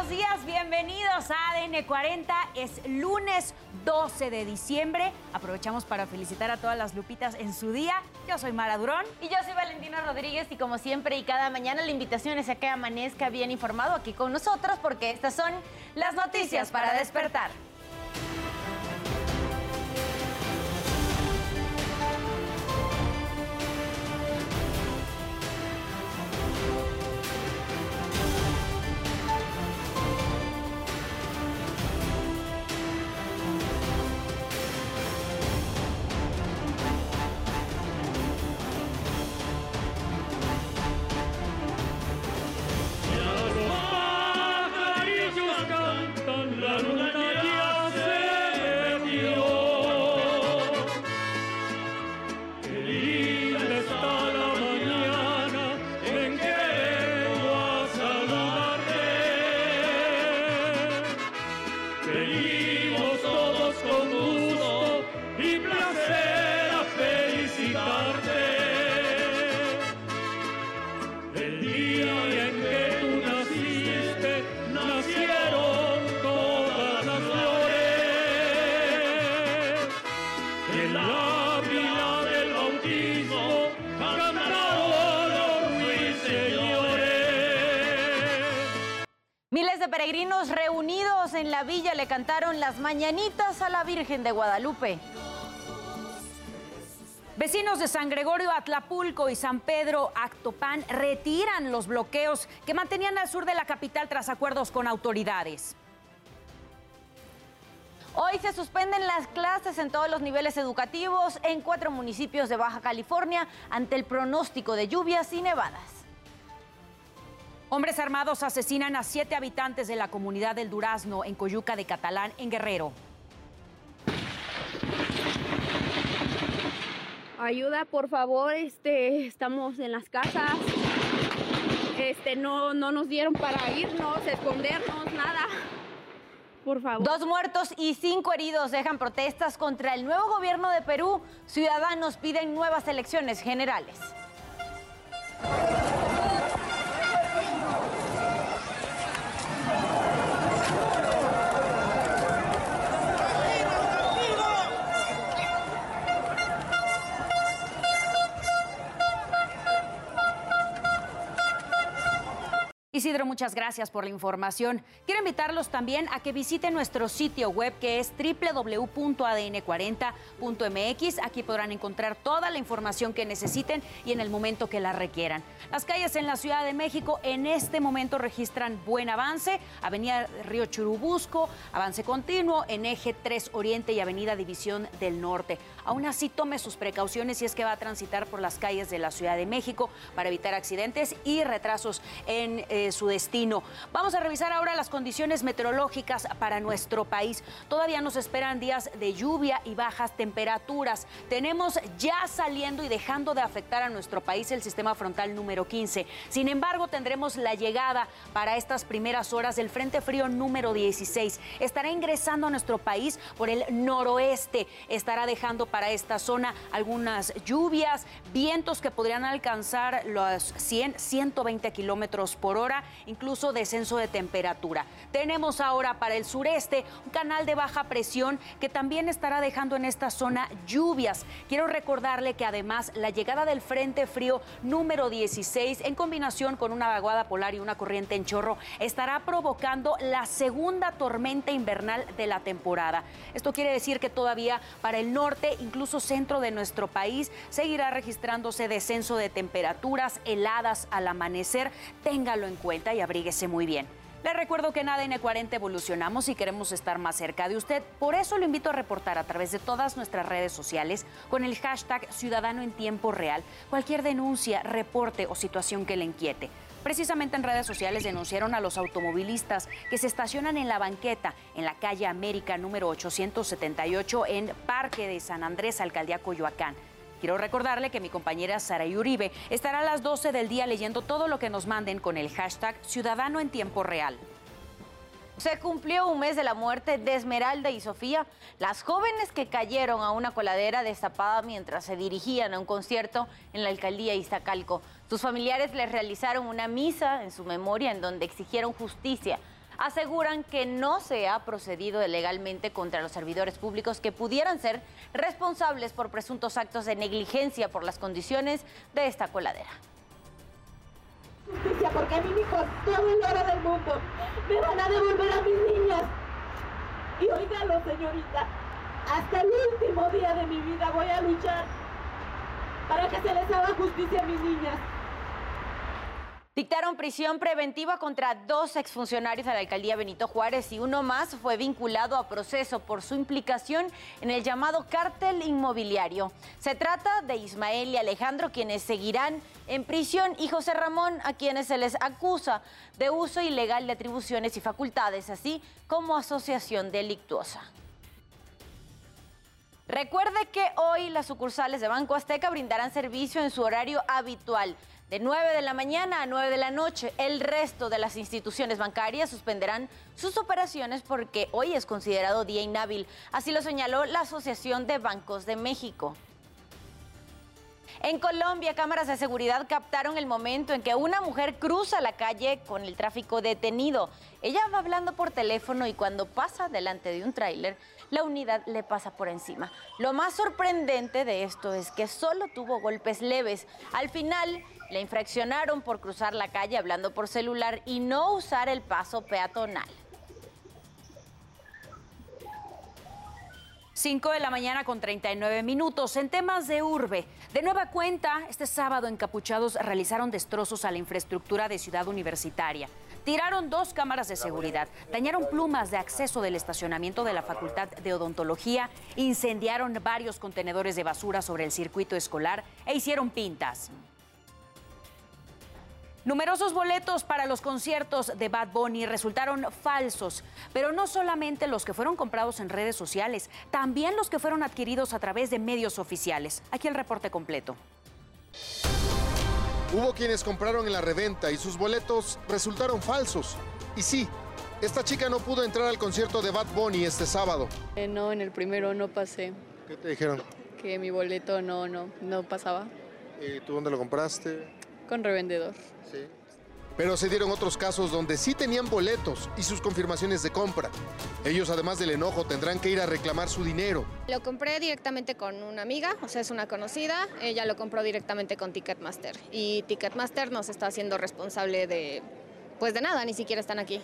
buenos días, bienvenidos a ADN 40. Es lunes 12 de diciembre. Aprovechamos para felicitar a todas las lupitas en su día. Yo soy Mara Durón. Y yo soy Valentina Rodríguez y como siempre y cada mañana la invitación es a que amanezca bien informado aquí con nosotros porque estas son las noticias para despertar. Peregrinos reunidos en la villa le cantaron las mañanitas a la Virgen de Guadalupe. Vecinos de San Gregorio Atlapulco y San Pedro Actopan retiran los bloqueos que mantenían al sur de la capital tras acuerdos con autoridades. Hoy se suspenden las clases en todos los niveles educativos en cuatro municipios de Baja California ante el pronóstico de lluvias y nevadas. Hombres armados asesinan a siete habitantes de la comunidad del Durazno en Coyuca de Catalán, en Guerrero. Ayuda, por favor, este, estamos en las casas. Este, no, no nos dieron para irnos, escondernos, nada. Dos muertos y cinco heridos dejan protestas contra el nuevo gobierno de Perú. Ciudadanos piden nuevas elecciones generales. Isidro, muchas gracias por la información. Quiero invitarlos también a que visiten nuestro sitio web que es www.adn40.mx. Aquí podrán encontrar toda la información que necesiten y en el momento que la requieran. Las calles en la Ciudad de México en este momento registran buen avance. Avenida Río Churubusco, avance continuo en eje 3 Oriente y Avenida División del Norte. Aún así, tome sus precauciones si es que va a transitar por las calles de la Ciudad de México para evitar accidentes y retrasos en eh, su destino. Vamos a revisar ahora las condiciones meteorológicas para nuestro país. Todavía nos esperan días de lluvia y bajas temperaturas. Tenemos ya saliendo y dejando de afectar a nuestro país el sistema frontal número 15. Sin embargo, tendremos la llegada para estas primeras horas del Frente Frío número 16. Estará ingresando a nuestro país por el noroeste. Estará dejando para esta zona algunas lluvias, vientos que podrían alcanzar los 100, 120 kilómetros por hora incluso descenso de temperatura. Tenemos ahora para el sureste un canal de baja presión que también estará dejando en esta zona lluvias. Quiero recordarle que además la llegada del Frente Frío número 16 en combinación con una vaguada polar y una corriente en chorro estará provocando la segunda tormenta invernal de la temporada. Esto quiere decir que todavía para el norte, incluso centro de nuestro país, seguirá registrándose descenso de temperaturas heladas al amanecer. Téngalo en cuenta y abríguese muy bien. Le recuerdo que en ADN 40 evolucionamos y queremos estar más cerca de usted. Por eso lo invito a reportar a través de todas nuestras redes sociales con el hashtag Ciudadano en Tiempo Real cualquier denuncia, reporte o situación que le inquiete. Precisamente en redes sociales denunciaron a los automovilistas que se estacionan en la banqueta en la calle América número 878 en Parque de San Andrés, Alcaldía Coyoacán. Quiero recordarle que mi compañera Sara Uribe estará a las 12 del día leyendo todo lo que nos manden con el hashtag Ciudadano en Tiempo Real. Se cumplió un mes de la muerte de Esmeralda y Sofía, las jóvenes que cayeron a una coladera destapada mientras se dirigían a un concierto en la alcaldía Iztacalco. Sus familiares les realizaron una misa en su memoria en donde exigieron justicia. Aseguran que no se ha procedido legalmente contra los servidores públicos que pudieran ser responsables por presuntos actos de negligencia por las condiciones de esta coladera. Justicia, porque a mi hijo todo el oro del mundo me van a devolver a mis niñas. Y oígalo, señorita, hasta el último día de mi vida voy a luchar para que se les haga justicia a mis niñas. Dictaron prisión preventiva contra dos exfuncionarios de la alcaldía Benito Juárez y uno más fue vinculado a proceso por su implicación en el llamado cártel inmobiliario. Se trata de Ismael y Alejandro, quienes seguirán en prisión, y José Ramón, a quienes se les acusa de uso ilegal de atribuciones y facultades, así como asociación delictuosa. Recuerde que hoy las sucursales de Banco Azteca brindarán servicio en su horario habitual de 9 de la mañana a 9 de la noche. El resto de las instituciones bancarias suspenderán sus operaciones porque hoy es considerado día inhábil. Así lo señaló la Asociación de Bancos de México. En Colombia, cámaras de seguridad captaron el momento en que una mujer cruza la calle con el tráfico detenido. Ella va hablando por teléfono y cuando pasa delante de un tráiler, la unidad le pasa por encima. Lo más sorprendente de esto es que solo tuvo golpes leves. Al final, la infraccionaron por cruzar la calle hablando por celular y no usar el paso peatonal. 5 de la mañana con 39 minutos. En temas de urbe, de nueva cuenta, este sábado encapuchados realizaron destrozos a la infraestructura de Ciudad Universitaria. Tiraron dos cámaras de seguridad, dañaron plumas de acceso del estacionamiento de la Facultad de Odontología, incendiaron varios contenedores de basura sobre el circuito escolar e hicieron pintas. Numerosos boletos para los conciertos de Bad Bunny resultaron falsos, pero no solamente los que fueron comprados en redes sociales, también los que fueron adquiridos a través de medios oficiales. Aquí el reporte completo. Hubo quienes compraron en la reventa y sus boletos resultaron falsos. Y sí, esta chica no pudo entrar al concierto de Bad Bunny este sábado. Eh, no, en el primero no pasé. ¿Qué te dijeron? Que mi boleto no, no, no pasaba. ¿Y tú dónde lo compraste? Con revendedor. Sí. Pero se dieron otros casos donde sí tenían boletos y sus confirmaciones de compra. Ellos, además del enojo, tendrán que ir a reclamar su dinero. Lo compré directamente con una amiga, o sea, es una conocida. Ella lo compró directamente con Ticketmaster. Y Ticketmaster nos está haciendo responsable de, pues de nada, ni siquiera están aquí.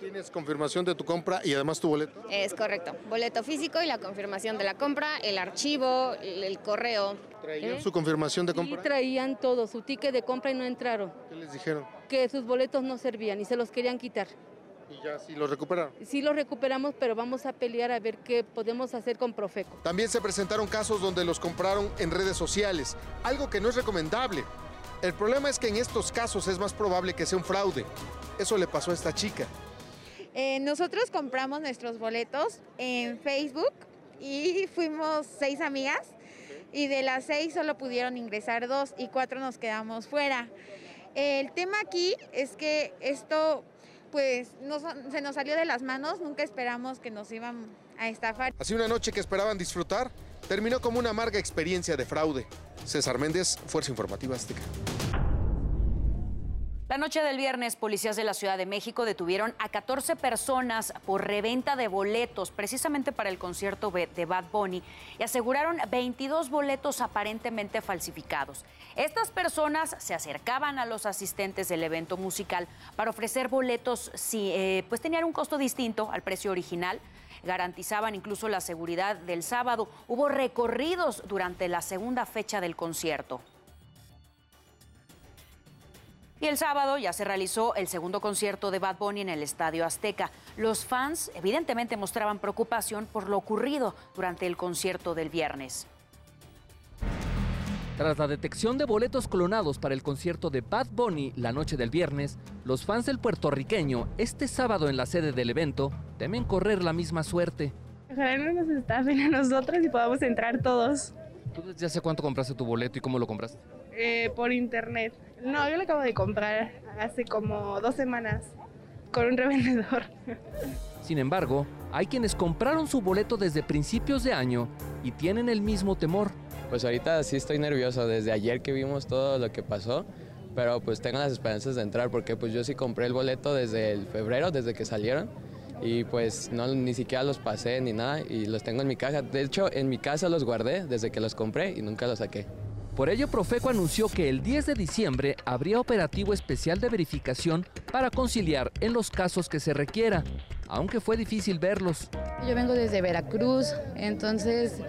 ¿Tú tienes confirmación de tu compra y además tu boleto? Es correcto. Boleto físico y la confirmación de la compra, el archivo, el, el correo. ¿Traían su confirmación de Sí, compra? traían todo, su ticket de compra y no entraron. ¿Qué les dijeron? Que sus boletos no servían y se los querían quitar. Y ya sí lo recuperaron. Sí los recuperamos, pero vamos a pelear a ver qué podemos hacer con Profeco. También se presentaron casos donde los compraron en redes sociales, algo que no es recomendable. El problema es que en estos casos es más probable que sea un fraude. Eso le pasó a esta chica. Eh, nosotros compramos nuestros boletos en Facebook y fuimos seis amigas y de las seis solo pudieron ingresar dos y cuatro nos quedamos fuera. El tema aquí es que esto pues nos- se nos salió de las manos, nunca esperamos que nos iban a estafar. Así una noche que esperaban disfrutar terminó como una amarga experiencia de fraude. César Méndez, Fuerza Informativa Azteca. La noche del viernes, policías de la Ciudad de México detuvieron a 14 personas por reventa de boletos, precisamente para el concierto de Bad Bunny, y aseguraron 22 boletos aparentemente falsificados. Estas personas se acercaban a los asistentes del evento musical para ofrecer boletos si eh, pues tenían un costo distinto al precio original. Garantizaban incluso la seguridad del sábado. Hubo recorridos durante la segunda fecha del concierto. Y el sábado ya se realizó el segundo concierto de Bad Bunny en el Estadio Azteca. Los fans evidentemente mostraban preocupación por lo ocurrido durante el concierto del viernes. Tras la detección de boletos clonados para el concierto de Bad Bunny la noche del viernes, los fans del puertorriqueño este sábado en la sede del evento temen correr la misma suerte. Ojalá no nos estafen a nosotros y podamos entrar todos ¿Tú desde hace cuánto compraste tu boleto y cómo lo compraste? Eh, por internet. No, yo lo acabo de comprar hace como dos semanas con un revendedor. Sin embargo, hay quienes compraron su boleto desde principios de año y tienen el mismo temor. Pues ahorita sí estoy nervioso. Desde ayer que vimos todo lo que pasó, pero pues tengo las esperanzas de entrar porque pues yo sí compré el boleto desde el febrero, desde que salieron y pues no ni siquiera los pasé ni nada y los tengo en mi caja. De hecho, en mi casa los guardé desde que los compré y nunca los saqué. Por ello, Profeco anunció que el 10 de diciembre habría operativo especial de verificación para conciliar en los casos que se requiera, aunque fue difícil verlos. Yo vengo desde Veracruz, entonces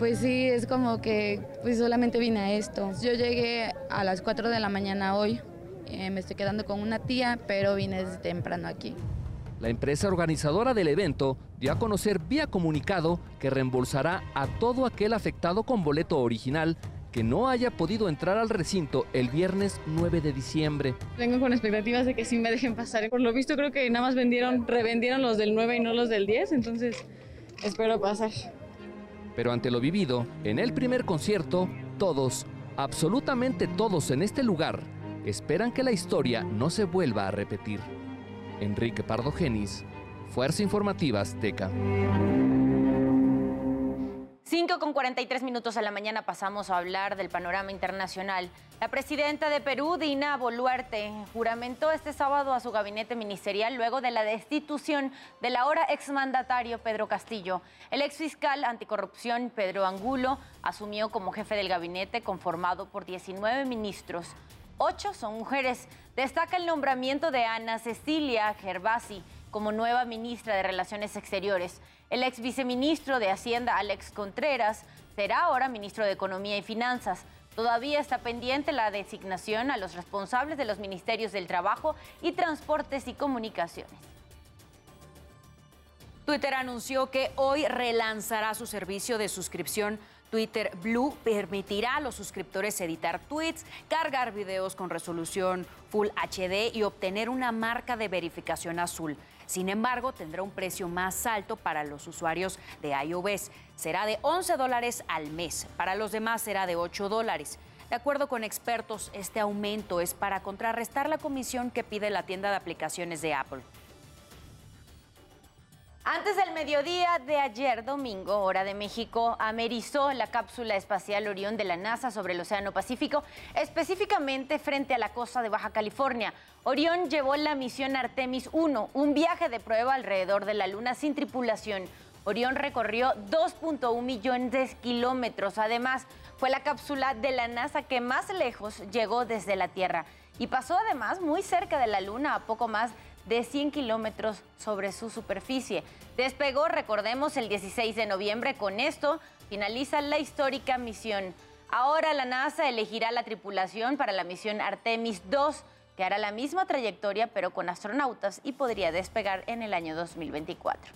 pues sí, es como que pues solamente vine a esto. Yo llegué a las 4 de la mañana hoy, eh, me estoy quedando con una tía, pero vine desde temprano aquí. La empresa organizadora del evento dio a conocer vía comunicado que reembolsará a todo aquel afectado con boleto original que no haya podido entrar al recinto el viernes 9 de diciembre. Vengo con expectativas de que sí me dejen pasar. Por lo visto creo que nada más vendieron, revendieron los del 9 y no los del 10, entonces espero pasar. Pero ante lo vivido, en el primer concierto, todos, absolutamente todos en este lugar, esperan que la historia no se vuelva a repetir. Enrique Pardo Genis, Fuerza Informativa Azteca. 5 con 43 minutos a la mañana pasamos a hablar del panorama internacional. La presidenta de Perú, Dina Boluarte, juramentó este sábado a su gabinete ministerial luego de la destitución del ahora exmandatario Pedro Castillo. El exfiscal anticorrupción Pedro Angulo asumió como jefe del gabinete conformado por 19 ministros. Ocho son mujeres. Destaca el nombramiento de Ana Cecilia Gervasi como nueva ministra de Relaciones Exteriores. El ex viceministro de Hacienda, Alex Contreras, será ahora ministro de Economía y Finanzas. Todavía está pendiente la designación a los responsables de los ministerios del Trabajo y Transportes y Comunicaciones. Twitter anunció que hoy relanzará su servicio de suscripción Twitter Blue permitirá a los suscriptores editar tweets, cargar videos con resolución Full HD y obtener una marca de verificación azul. Sin embargo, tendrá un precio más alto para los usuarios de iOS. Será de 11 dólares al mes. Para los demás será de 8 dólares. De acuerdo con expertos, este aumento es para contrarrestar la comisión que pide la tienda de aplicaciones de Apple. Antes del mediodía de ayer domingo, hora de México, amerizó la cápsula espacial Orión de la NASA sobre el Océano Pacífico, específicamente frente a la costa de Baja California. Orión llevó la misión Artemis 1, un viaje de prueba alrededor de la Luna sin tripulación. Orión recorrió 2.1 millones de kilómetros. Además, fue la cápsula de la NASA que más lejos llegó desde la Tierra y pasó además muy cerca de la Luna, a poco más de 100 kilómetros sobre su superficie. Despegó, recordemos, el 16 de noviembre. Con esto finaliza la histórica misión. Ahora la NASA elegirá la tripulación para la misión Artemis 2, que hará la misma trayectoria pero con astronautas y podría despegar en el año 2024.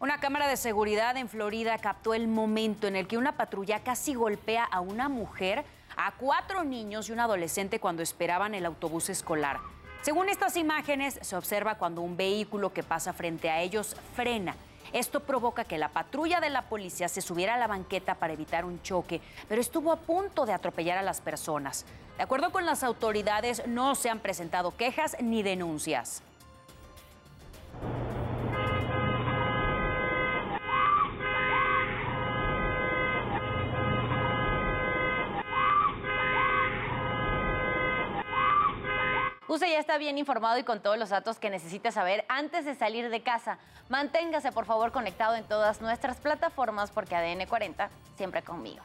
Una cámara de seguridad en Florida captó el momento en el que una patrulla casi golpea a una mujer, a cuatro niños y un adolescente cuando esperaban el autobús escolar. Según estas imágenes, se observa cuando un vehículo que pasa frente a ellos frena. Esto provoca que la patrulla de la policía se subiera a la banqueta para evitar un choque, pero estuvo a punto de atropellar a las personas. De acuerdo con las autoridades, no se han presentado quejas ni denuncias. Usted ya está bien informado y con todos los datos que necesita saber antes de salir de casa. Manténgase por favor conectado en todas nuestras plataformas porque ADN 40 siempre conmigo.